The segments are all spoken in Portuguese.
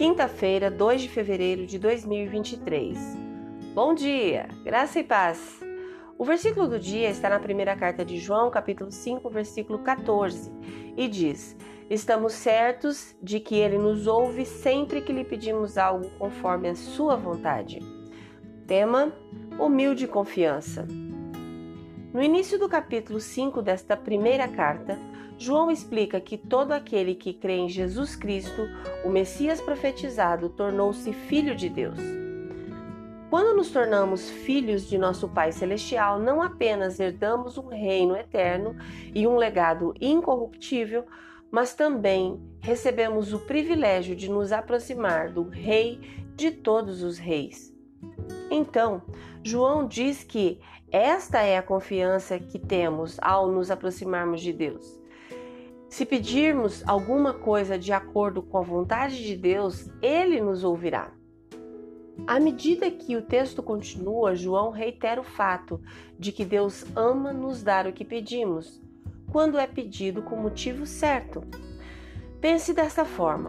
quinta-feira, 2 de fevereiro de 2023. Bom dia, graça e paz. O versículo do dia está na primeira carta de João, capítulo 5, versículo 14, e diz: Estamos certos de que ele nos ouve sempre que lhe pedimos algo conforme a sua vontade. Tema: Humilde confiança. No início do capítulo 5 desta primeira carta, João explica que todo aquele que crê em Jesus Cristo, o Messias profetizado, tornou-se filho de Deus. Quando nos tornamos filhos de nosso Pai Celestial, não apenas herdamos um reino eterno e um legado incorruptível, mas também recebemos o privilégio de nos aproximar do Rei de todos os reis. Então, João diz que esta é a confiança que temos ao nos aproximarmos de Deus. Se pedirmos alguma coisa de acordo com a vontade de Deus, ele nos ouvirá. À medida que o texto continua, João reitera o fato de que Deus ama nos dar o que pedimos, quando é pedido com motivo certo. Pense desta forma: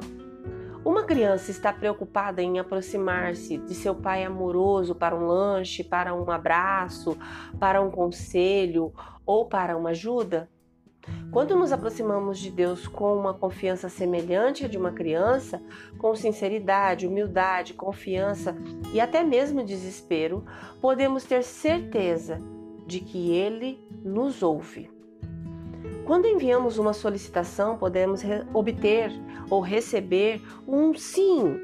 uma criança está preocupada em aproximar-se de seu pai amoroso para um lanche, para um abraço, para um conselho ou para uma ajuda? Quando nos aproximamos de Deus com uma confiança semelhante à de uma criança, com sinceridade, humildade, confiança e até mesmo desespero, podemos ter certeza de que Ele nos ouve. Quando enviamos uma solicitação, podemos obter ou receber um sim,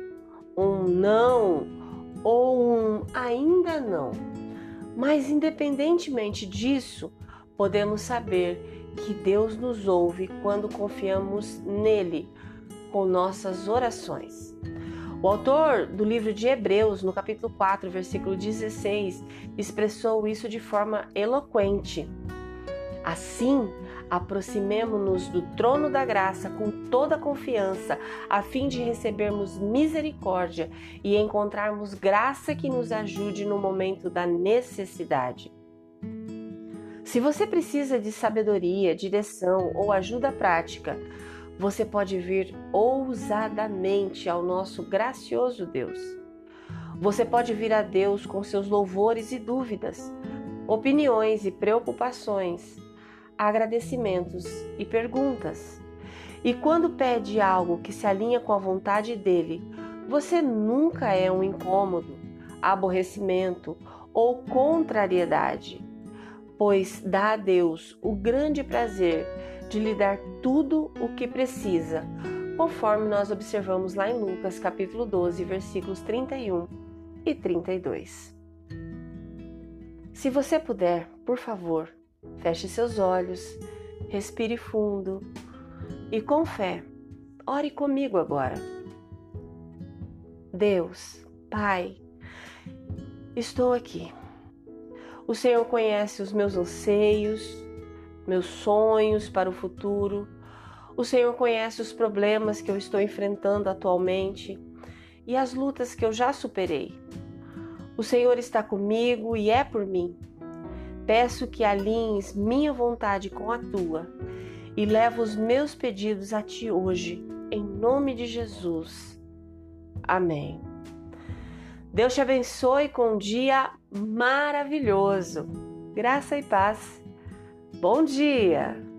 um não ou um ainda não. Mas, independentemente disso, podemos saber que Deus nos ouve quando confiamos nele com nossas orações. O autor do livro de Hebreus, no capítulo 4, versículo 16, expressou isso de forma eloquente. Assim, aproximemo-nos do trono da graça com toda confiança, a fim de recebermos misericórdia e encontrarmos graça que nos ajude no momento da necessidade. Se você precisa de sabedoria, direção ou ajuda prática, você pode vir ousadamente ao nosso gracioso Deus. Você pode vir a Deus com seus louvores e dúvidas, opiniões e preocupações, agradecimentos e perguntas. E quando pede algo que se alinha com a vontade dele, você nunca é um incômodo, aborrecimento ou contrariedade pois dá a Deus o grande prazer de lhe dar tudo o que precisa, conforme nós observamos lá em Lucas capítulo 12, versículos 31 e 32. Se você puder, por favor, feche seus olhos, respire fundo e com fé, ore comigo agora. Deus, Pai, estou aqui o Senhor conhece os meus anseios, meus sonhos para o futuro. O Senhor conhece os problemas que eu estou enfrentando atualmente e as lutas que eu já superei. O Senhor está comigo e é por mim. Peço que alinhes minha vontade com a tua e levo os meus pedidos a ti hoje, em nome de Jesus. Amém. Deus te abençoe com um dia maravilhoso. Graça e paz. Bom dia!